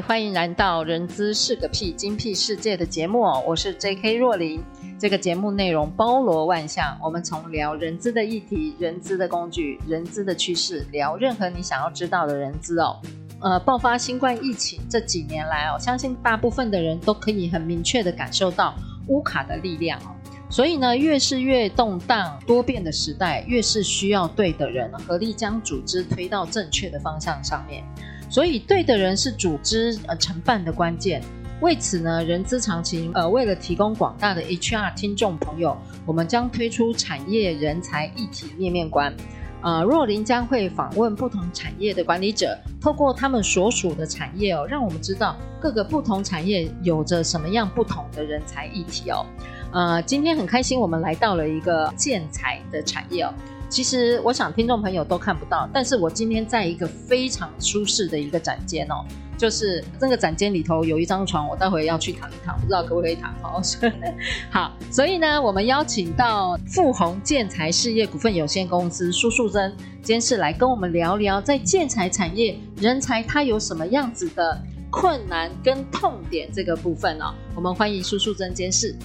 欢迎来到《人资是个屁精辟世界》的节目，我是 J.K. 若琳。这个节目内容包罗万象，我们从聊人资的议题、人资的工具、人资的趋势，聊任何你想要知道的人资哦。呃，爆发新冠疫情这几年来哦，相信大部分的人都可以很明确地感受到乌卡的力量哦。所以呢，越是越动荡多变的时代，越是需要对的人合力将组织推到正确的方向上面。所以，对的人是组织呃成办的关键。为此呢，人资常情呃，为了提供广大的 HR 听众朋友，我们将推出产业人才议题面面观。呃，若琳将会访问不同产业的管理者，透过他们所属的产业哦，让我们知道各个不同产业有着什么样不同的人才议题哦。呃，今天很开心，我们来到了一个建材的产业哦。其实我想听众朋友都看不到，但是我今天在一个非常舒适的一个展间哦，就是这个展间里头有一张床，我待会要去躺一躺，不知道可不可以躺好。好，所以呢，我们邀请到富宏建材事业股份有限公司苏素珍监事来跟我们聊聊，在建材产业人才它有什么样子的困难跟痛点这个部分哦。我们欢迎苏素珍监事。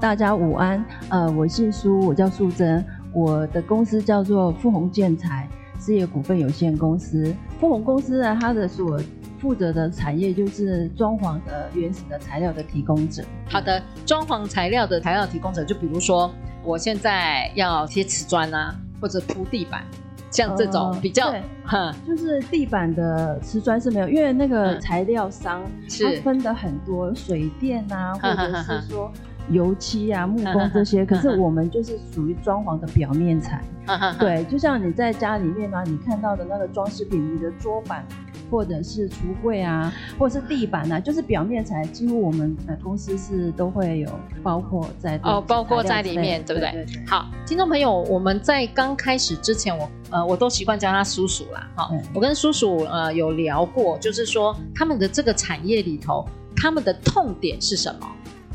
大家午安，呃，我姓苏，我叫素珍。我的公司叫做富宏建材事业股份有限公司。富宏公司呢，它的所负责的产业就是装潢的原始的材料的提供者。好的，装潢材料的材料提供者，就比如说我现在要贴瓷砖啊，或者铺地板，像这种比较，呃、就是地板的瓷砖是没有，因为那个材料商它分的很多，水电啊，或者是说。油漆啊、木工这些，可是我们就是属于装潢的表面材。对，就像你在家里面啊，你看到的那个装饰品，你的桌板或者是橱柜啊，或者是地板啊，就是表面材，几乎我们呃公司是都会有包括在哦，包括在里面，对不对？对对对。好，听众朋友，我们在刚开始之前，我呃我都习惯叫他叔叔啦。好，我跟叔叔呃有聊过，就是说他们的这个产业里头，他们的痛点是什么？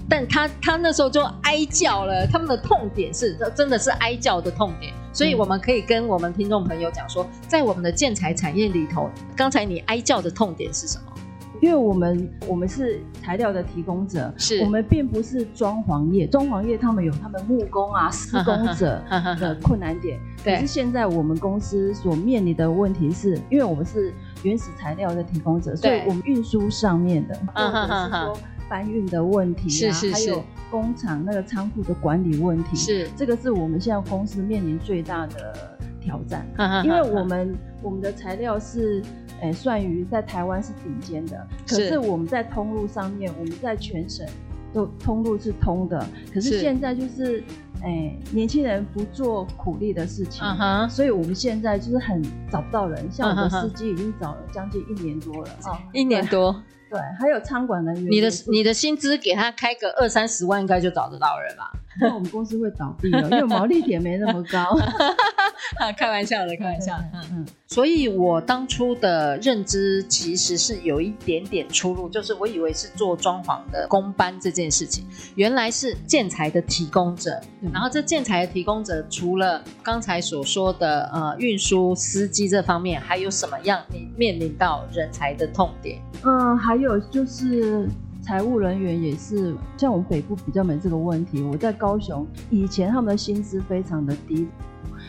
但他他那时候就哀叫了，他们的痛点是，真的是哀叫的痛点，所以我们可以跟我们听众朋友讲说，在我们的建材产业里头，刚才你哀叫的痛点是什么？因为我们我们是材料的提供者，是。我们并不是装潢业，装潢业他们有他们木工啊、施工者 的困难点，可是现在我们公司所面临的问题是，因为我们是原始材料的提供者，所以我们运输上面的，或者是说。搬运的问题啊，是是是，还有工厂那个仓库的管理问题，是。这个是我们现在公司面临最大的挑战。因为我们我们的材料是诶、欸、算于在台湾是顶尖的，可是我们在通路上面，我们在全省都通路是通的，可是现在就是诶、欸、年轻人不做苦力的事情，嗯，所以我们现在就是很找不到人。像我的司机已经找了将近一年多了啊，一年多。对，还有餐馆人员。你的你的薪资给他开个二三十万，应该就找得到人了？那我们公司会倒闭了，因为毛利点没那么高。开玩笑的，开玩笑的。嗯嗯。所以我当初的认知其实是有一点点出入，就是我以为是做装潢的工班这件事情，原来是建材的提供者。嗯、然后这建材的提供者，除了刚才所说的呃运输司机这方面，还有什么样你面临到人才的痛点？嗯，还有就是。财务人员也是，像我们北部比较没这个问题。我在高雄，以前他们的薪资非常的低，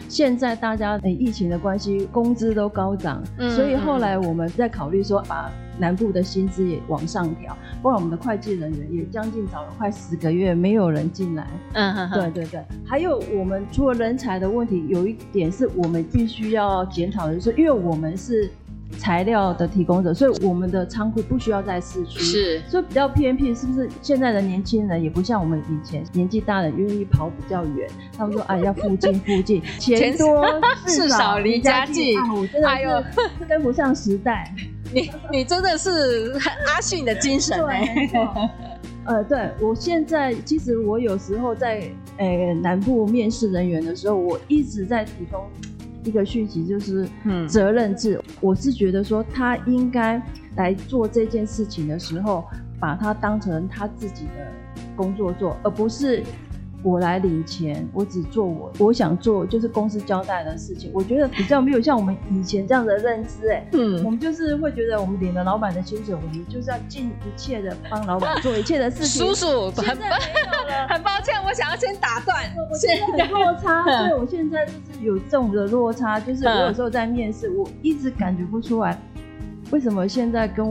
现在大家诶疫情的关系，工资都高涨，嗯，所以后来我们在考虑说，把南部的薪资也往上调。不然我们的会计人员也将近找了快十个月，没有人进来。嗯哼哼，对对对。还有我们除了人才的问题，有一点是我们必须要检讨的，就是因为我们是。材料的提供者，所以我们的仓库不需要在市区，是，所以比较偏僻。是不是现在的年轻人也不像我们以前年纪大的愿意跑比较远？他们说哎，要附近附近，钱多事少离家近。我真的是跟不上时代。你你真的是阿信的精神哎、欸。呃，对，我现在其实我有时候在呃南部面试人员的时候，我一直在提供一个讯息，就是嗯责任制。嗯、我是觉得说他应该来做这件事情的时候，把它当成他自己的工作做，而不是。我来领钱，我只做我我想做，就是公司交代的事情。我觉得比较没有像我们以前这样的认知，哎，嗯，我们就是会觉得我们领了老板的薪水，我们就是要尽一切的帮老板做一切的事情。叔叔，很很抱歉，我想要先打断。我现在有落差，所以我现在就是有这种的落差，就是我有时候在面试，我一直感觉不出来，为什么现在跟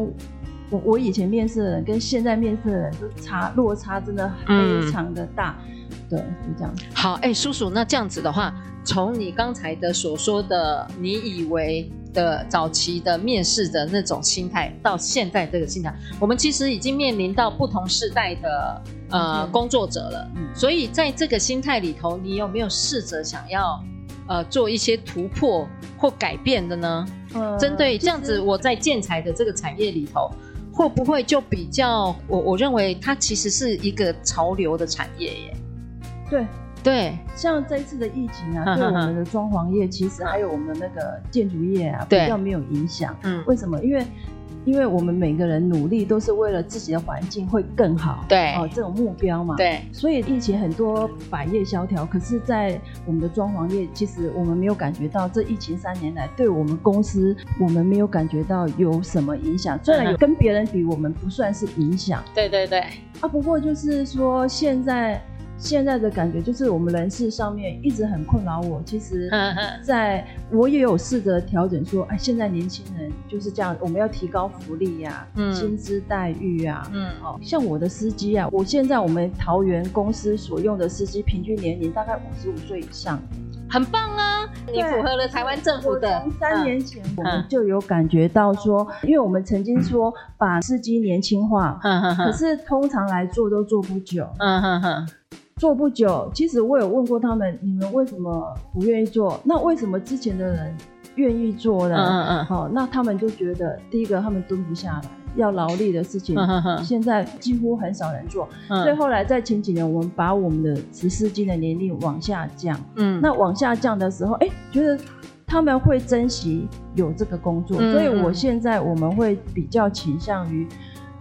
我我以前面试的人跟现在面试的人就差落差真的非常的大。嗯对，是这样。好，哎、欸，叔叔，那这样子的话，从你刚才的所说的，你以为的早期的面试的那种心态，到现在这个心态，我们其实已经面临到不同世代的呃、嗯、工作者了。嗯，所以在这个心态里头，你有没有试着想要呃做一些突破或改变的呢？呃，针对这样子，我在建材的这个产业里头。会不会就比较我我认为它其实是一个潮流的产业耶？对对，像这一次的疫情啊，对我们的装潢业，其实还有我们的那个建筑业啊，比较没有影响。嗯，为什么？因为。因为我们每个人努力都是为了自己的环境会更好，对哦，这种目标嘛，对，所以疫情很多百业萧条，可是，在我们的装潢业，其实我们没有感觉到这疫情三年来对我们公司，我们没有感觉到有什么影响。虽然有跟别人比，我们不算是影响，对对对，啊，不过就是说现在。现在的感觉就是我们人事上面一直很困扰我。其实，在我也有试着调整，说，哎，现在年轻人就是这样，我们要提高福利呀、啊，嗯，薪资待遇啊，嗯，哦像我的司机啊，我现在我们桃园公司所用的司机平均年龄大概五十五岁以上，很棒啊！你符合了台湾政府的。从三年前我们就有感觉到说，因为我们曾经说把司机年轻化，嗯，可是通常来做都做不久，嗯哼哼。做不久，其实我有问过他们，你们为什么不愿意做？那为什么之前的人愿意做呢？嗯嗯嗯。好，那他们就觉得，第一个他们蹲不下来，要劳力的事情，现在几乎很少人做。嗯。所以后来在前几年，我们把我们的十四斤的年龄往下降。嗯。那往下降的时候，哎，觉得他们会珍惜有这个工作，所以我现在我们会比较倾向于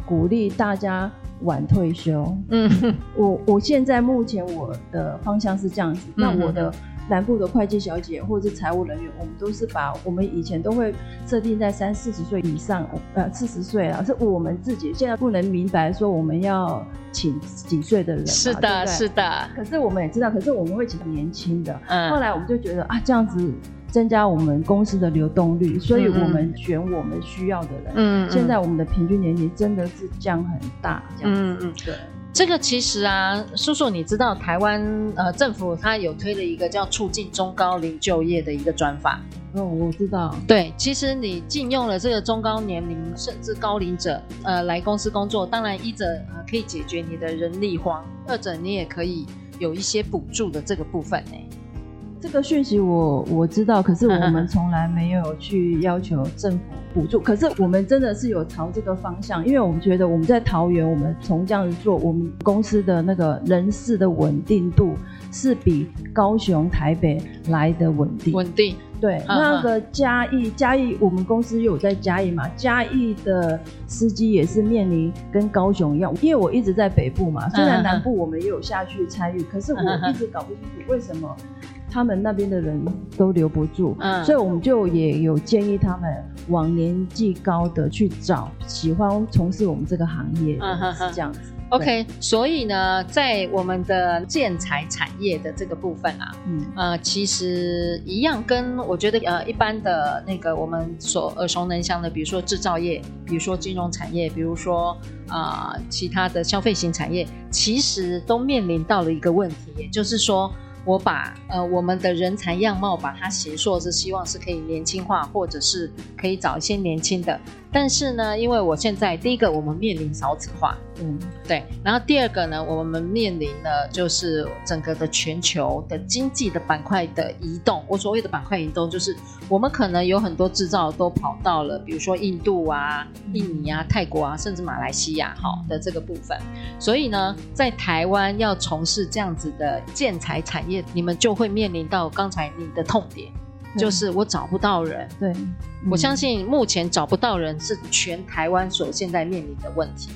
鼓励大家。晚退休，嗯，我我现在目前我的方向是这样子。嗯、那我的南部的会计小姐或者是财务人员，我们都是把我们以前都会设定在三四十岁以上，呃，四十岁啊，是我们自己现在不能明白说我们要请几岁的人。是的，对对是的。可是我们也知道，可是我们会请年轻的。嗯。后来我们就觉得啊，这样子。增加我们公司的流动率，所以我们选我们需要的人。嗯，现在我们的平均年龄真的是降很大，这样子。嗯嗯，对。这个其实啊，叔叔，你知道台湾呃政府它有推了一个叫促进中高龄就业的一个专法。哦，我知道。对，其实你禁用了这个中高年龄甚至高龄者呃来公司工作，当然一者呃可以解决你的人力荒，二者你也可以有一些补助的这个部分呢。这个讯息我我知道，可是我们从来没有去要求政府补助。可是我们真的是有朝这个方向，因为我们觉得我们在桃园，我们从这样子做，我们公司的那个人事的稳定度是比高雄、台北来的稳定。稳定。对，那个嘉义，嘉义我们公司又有在嘉义嘛，嘉义的司机也是面临跟高雄一样，因为我一直在北部嘛，虽然南部我们也有下去参与，可是我一直搞不清楚为什么。他们那边的人都留不住，嗯，所以我们就也有建议他们往年纪高的去找喜欢从事我们这个行业的，嗯，是这样子。OK，所以呢，在我们的建材产业的这个部分啊，嗯，呃，其实一样跟我觉得呃一般的那个我们所耳熟能详的，比如说制造业，比如说金融产业，比如说啊，呃，其他的消费型产业，其实都面临到了一个问题，也就是说。我把呃我们的人才样貌把它形塑，是希望是可以年轻化，或者是可以找一些年轻的。但是呢，因为我现在第一个我们面临少子化，嗯，对。然后第二个呢，我们面临的就是整个的全球的经济的板块的移动。我所谓的板块移动，就是我们可能有很多制造都跑到了，比如说印度啊、印尼啊、泰国啊，甚至马来西亚好的这个部分。所以呢，在台湾要从事这样子的建材产业，你们就会面临到刚才你的痛点。就是我找不到人，对，我相信目前找不到人是全台湾所现在面临的问题。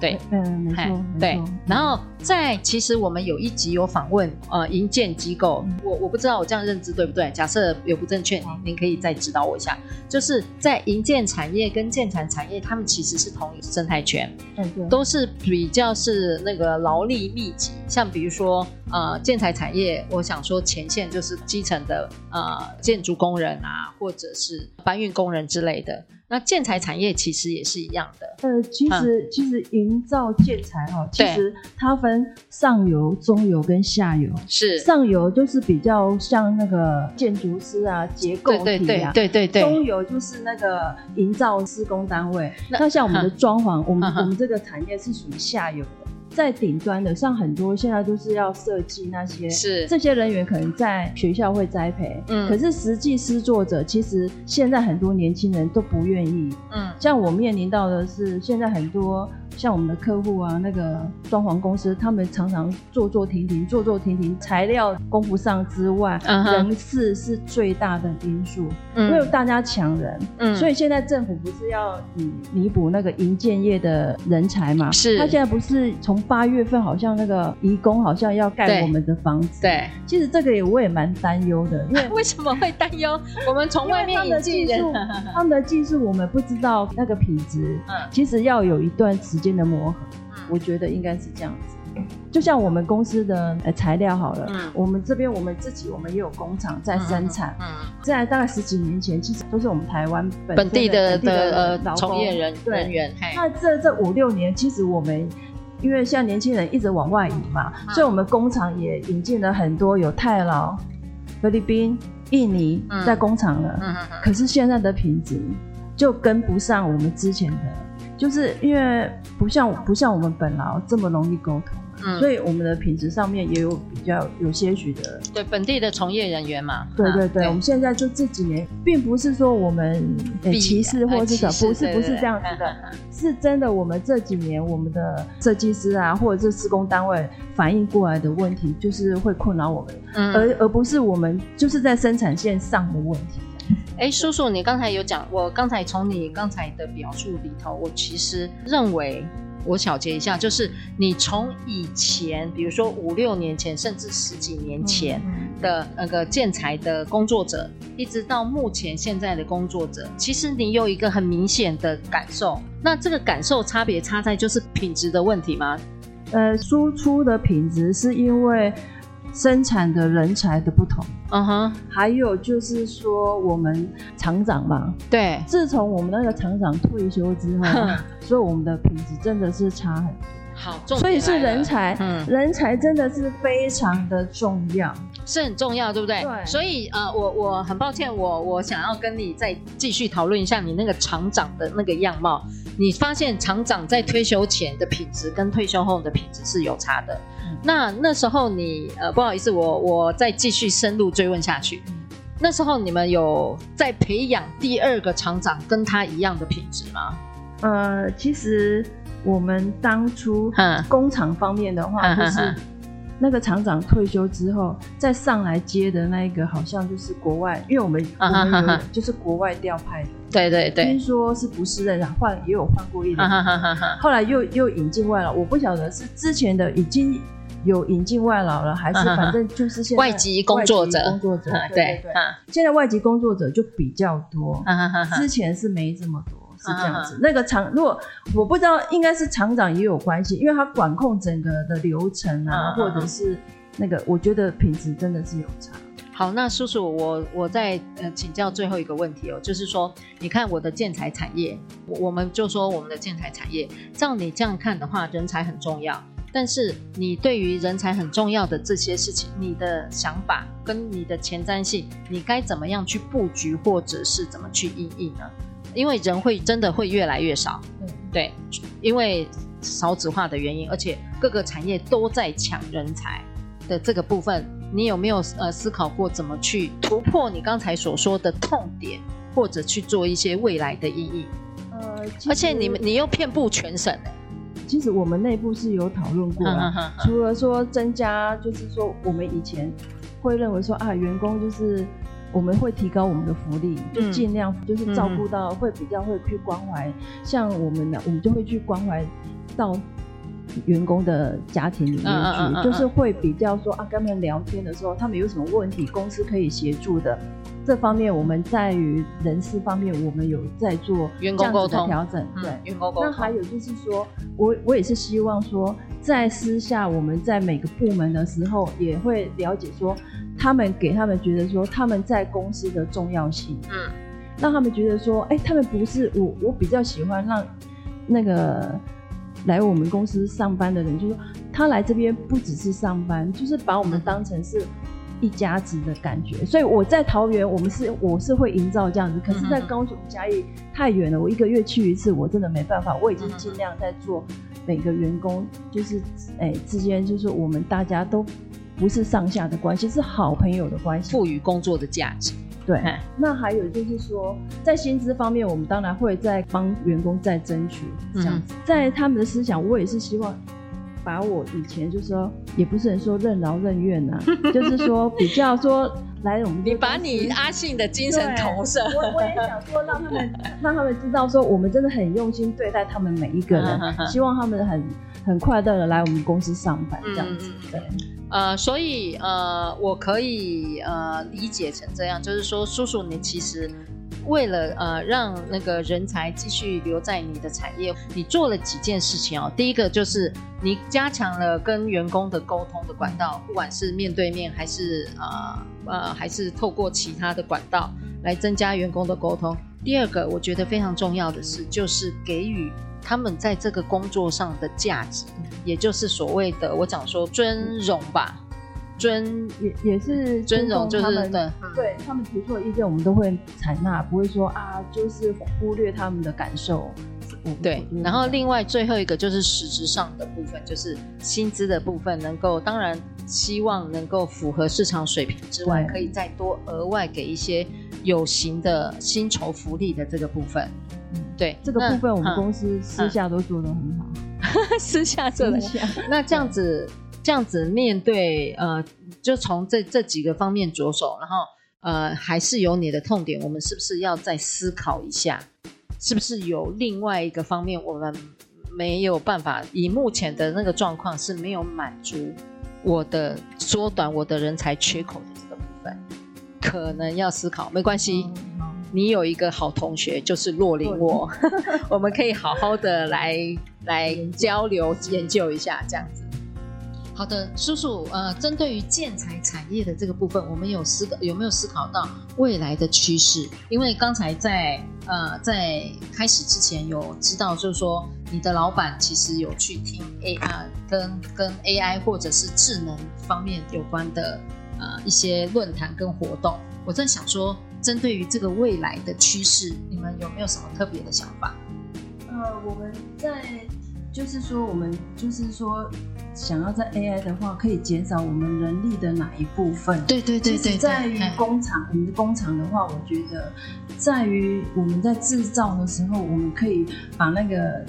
对，嗯，没错，对。然后在其实我们有一集有访问呃营建机构，我我不知道我这样认知对不对？假设有不正确，您您可以再指导我一下。就是在营建产业跟建材产业，他们其实是同一生态圈，嗯，对，都是比较是那个劳力密集。像比如说呃建材产业，我想说前线就是基层的呃建筑工人啊，或者是搬运工人之类的。那建材产业其实也是一样的。呃，其实、嗯、其实营造建材哈，其实它分上游、中游跟下游。是。上游就是比较像那个建筑师啊、结构体啊。对对对，对对对。中游就是那个营造施工单位。那，那像我们的装潢，嗯、我们、嗯、我们这个产业是属于下游的。在顶端的，像很多现在都是要设计那些，是。这些人员可能在学校会栽培，嗯，可是实际施作者其实现在很多年轻人都不愿意，嗯，像我面临到的是现在很多。像我们的客户啊，那个装潢公司，他们常常坐坐停停，坐坐停停，材料供不上之外，uh huh. 人事是最大的因素，因为、嗯、大家抢人，嗯，所以现在政府不是要弥弥补那个营建业的人才嘛？是，他现在不是从八月份好像那个移工好像要盖我们的房子，对，对其实这个也我也蛮担忧的，因为 为什么会担忧？我们从外面引进人，他们的技术我们不知道那个品质，嗯，其实要有一段时间。的磨合，我觉得应该是这样子。就像我们公司的呃材料好了，嗯，我们这边我们自己我们也有工厂在生产，嗯，在大概十几年前，其实都是我们台湾本地的的呃从业人人员。那这这五六年，其实我们因为现在年轻人一直往外移嘛，所以我们工厂也引进了很多有泰劳、菲律宾、印尼在工厂了，嗯，可是现在的品质就跟不上我们之前的。就是因为不像不像我们本劳这么容易沟通，嗯，所以我们的品质上面也有比较有些许的对本地的从业人员嘛，对对对，我们现在就这几年，并不是说我们歧视或是什么，不是不是这样子的，是真的，我们这几年我们的设计师啊，或者是施工单位反映过来的问题，就是会困扰我们，嗯，而而不是我们就是在生产线上的问题。哎，叔叔，你刚才有讲，我刚才从你刚才的表述里头，我其实认为，我小结一下，就是你从以前，比如说五六年前，甚至十几年前的那个建材的工作者，一直到目前现在的工作者，其实你有一个很明显的感受，那这个感受差别差在就是品质的问题吗？呃，输出的品质是因为。生产的人才的不同，嗯哼、uh，huh. 还有就是说我们厂长嘛，对，自从我们那个厂长退休之后，所以我们的品质真的是差很多。好，所以是人才，嗯，人才真的是非常的重要，是很重要，对不对？对。所以呃，我我很抱歉，我我想要跟你再继续讨论一下你那个厂长的那个样貌。你发现厂长在退休前的品质跟退休后的品质是有差的。嗯、那那时候你呃，不好意思，我我再继续深入追问下去。嗯、那时候你们有在培养第二个厂长跟他一样的品质吗？呃，其实。我们当初工厂方面的话，就是那个厂长退休之后，再上来接的那一个，好像就是国外，因为我们我们有就是国外调派的，对对对，听说是不是的，换也有换过一两，后来又又引进外劳，我不晓得是之前的已经有引进外劳了，还是反正就是现在外籍工作者。工作者，对对对，现在外籍工作者就比较多，之前是没这么多。是这样子，那个厂如果我不知道，应该是厂长也有关系，因为他管控整个的流程啊，或者是那个，我觉得品质真的是有差。好，那叔叔，我我再呃请教最后一个问题哦，就是说，你看我的建材产业，我们就说我们的建材产业，照你这样看的话，人才很重要。但是你对于人才很重要的这些事情，你的想法跟你的前瞻性，你该怎么样去布局，或者是怎么去因应呢？因为人会真的会越来越少，嗯、对，因为少子化的原因，而且各个产业都在抢人才的这个部分，你有没有呃思考过怎么去突破你刚才所说的痛点，或者去做一些未来的意义？呃，而且你们你又遍布全省。其实我们内部是有讨论过的，除了说增加，就是说我们以前会认为说啊，员工就是我们会提高我们的福利，就尽量就是照顾到会比较会去关怀，像我们的我们就会去关怀到员工的家庭里面去，就是会比较说啊，跟他们聊天的时候，他们有什么问题，公司可以协助的。这方面我们在于人事方面，我们有在做员工沟通调整。对，员工沟通。那还有就是说，我我也是希望说，在私下我们在每个部门的时候，也会了解说，他们给他们觉得说他们在公司的重要性。嗯。让他们觉得说，哎，他们不是我，我比较喜欢让那个来我们公司上班的人，就是说他来这边不只是上班，就是把我们当成是。一家子的感觉，所以我在桃园，我们是我是会营造这样子。可是，在高雄嘉义太远了，我一个月去一次，我真的没办法。我已经尽量在做每个员工，就是哎之间，就是我们大家都不是上下的关系，是好朋友的关系，赋予工作的价值。对，那还有就是说，在薪资方面，我们当然会在帮员工再争取这样子。在他们的思想，我也是希望。把我以前就是说，也不是很说任劳任怨呐、啊，就是说比较说来我们。你把你阿信的精神投射。我我也想说，让他们让他们知道说，我们真的很用心对待他们每一个人，希望他们很很快乐的来我们公司上班这样子。对，呃，所以呃，我可以呃理解成这样，就是说，叔叔你其实。为了呃让那个人才继续留在你的产业，你做了几件事情哦。第一个就是你加强了跟员工的沟通的管道，不管是面对面还是呃呃还是透过其他的管道来增加员工的沟通。第二个我觉得非常重要的是，就是给予他们在这个工作上的价值，也就是所谓的我讲说尊荣吧。尊也也是尊重他们，对，对他们提出的意见，我们都会采纳，不会说啊，就是忽略他们的感受。对，然后另外最后一个就是实质上的部分，就是薪资的部分，能够当然希望能够符合市场水平之外，可以再多额外给一些有形的薪酬福利的这个部分。嗯，对，这个部分我们公司私下都做得很好，嗯、私下做的。那这样子。这样子面对呃，就从这这几个方面着手，然后呃，还是有你的痛点，我们是不是要再思考一下？是不是有另外一个方面，我们没有办法以目前的那个状况是没有满足我的缩短我的人才缺口的这个部分，可能要思考。没关系，嗯、你有一个好同学就是洛林，我 我们可以好好的来来交流研究一下这样子。好的，叔叔，呃，针对于建材产业的这个部分，我们有思有没有思考到未来的趋势？因为刚才在呃在开始之前有知道，就是说你的老板其实有去听 AI 跟跟 AI 或者是智能方面有关的呃一些论坛跟活动。我在想说，针对于这个未来的趋势，你们有没有什么特别的想法？呃，我们在就是说，我们就是说。想要在 AI 的话，可以减少我们人力的哪一部分？对对对对，在于工厂，我们的工厂的话，我觉得在于我们在制造的时候，我们可以把那个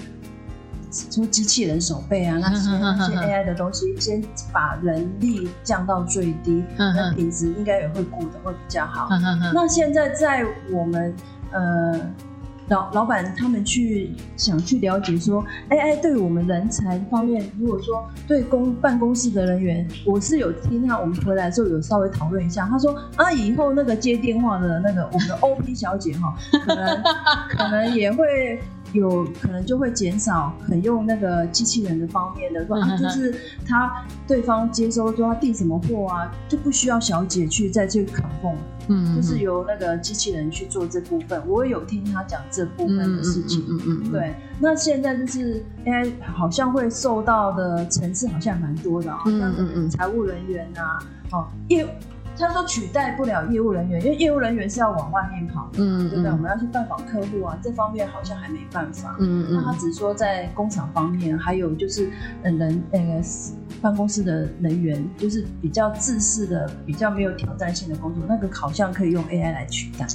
说机器人手背啊，那些那些 AI 的东西，先把人力降到最低，那品质应该也会顾得会比较好。那现在在我们呃。老老板他们去想去了解说哎哎对我们人才方面，如果说对公办公室的人员，我是有听他我们回来的时候有稍微讨论一下，他说啊，以后那个接电话的那个我们的 OP 小姐哈，可能 可能也会。有可能就会减少很用那个机器人的方面的，说就是他对方接收说他订什么货啊，就不需要小姐去再去扛缝，嗯，就是由那个机器人去做这部分。我也有听他讲这部分的事情，嗯嗯，对。那现在就是 AI 好像会受到的层次好像蛮多的啊，像嗯嗯财务人员啊，哦业。他说取代不了业务人员，因为业务人员是要往外面跑的，嗯，对不对？我们要去拜访客户啊，这方面好像还没办法。嗯嗯。那他只是说在工厂方面，还有就是人那个办公室的人员，就是比较自私的、比较没有挑战性的工作，那个好像可以用 AI 来取代。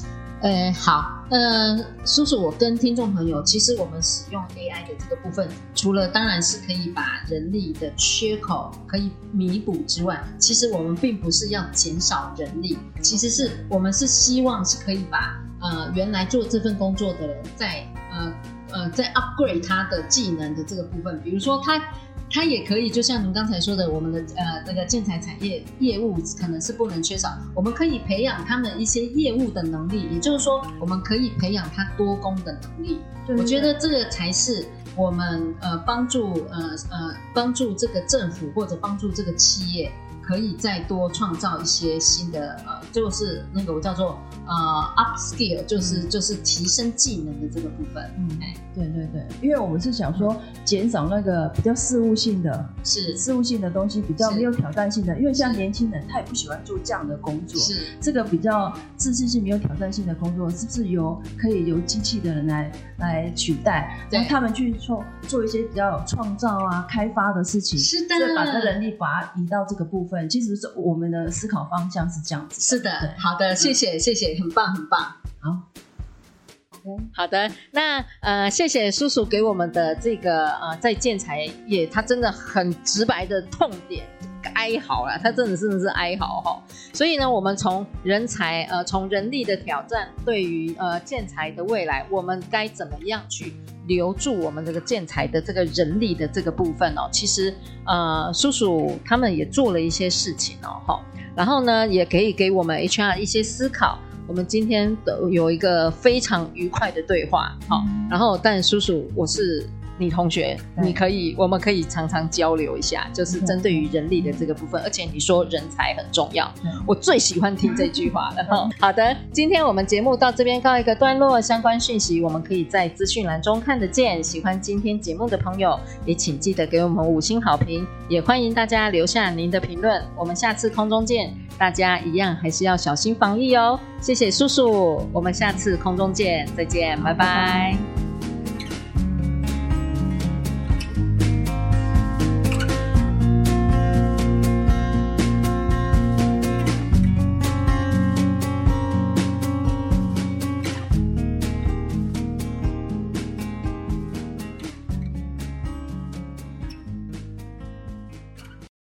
呃，好，呃，叔叔，我跟听众朋友，其实我们使用 AI 的这个部分，除了当然是可以把人力的缺口可以弥补之外，其实我们并不是要减少人力，其实是我们是希望是可以把呃原来做这份工作的人在呃呃在 upgrade 他的技能的这个部分，比如说他。它也可以，就像您刚才说的，我们的呃那个建材产业业务可能是不能缺少，我们可以培养他们一些业务的能力，也就是说，我们可以培养他多工的能力。我觉得这个才是我们呃帮助呃呃帮助这个政府或者帮助这个企业。可以再多创造一些新的呃，就是那个我叫做呃 upskill，就是就是提升技能的这个部分。嗯，哎，对对对，因为我们是想说减少那个比较事务性的，是事务性的东西，比较没有挑战性的。因为像年轻人，他也不喜欢做这样的工作。是这个比较自信性没有挑战性的工作，是不是由可以由机器的人来来取代，让他们去做做一些比较有创造啊、开发的事情？是的，把这人力把它移到这个部分。其实是我们的思考方向是这样子。是的，好的，谢谢，谢谢，很棒，很棒。好，OK，好的，那呃，谢谢叔叔给我们的这个呃，在建材业，他真的很直白的痛点哀嚎了，他真的真的是哀嚎哈。所以呢，我们从人才呃，从人力的挑战，对于呃建材的未来，我们该怎么样去？留住我们这个建材的这个人力的这个部分哦，其实呃，叔叔他们也做了一些事情哦，哈，然后呢，也可以给我们 HR 一些思考。我们今天的有一个非常愉快的对话，好，然后但叔叔我是。你同学，你可以，我们可以常常交流一下，就是针对于人力的这个部分。而且你说人才很重要，我最喜欢听这句话了哈。好的，今天我们节目到这边告一个段落，相关讯息我们可以在资讯栏中看得见。喜欢今天节目的朋友，也请记得给我们五星好评，也欢迎大家留下您的评论。我们下次空中见，大家一样还是要小心防疫哦。谢谢叔叔，我们下次空中见，再见，拜拜。拜拜。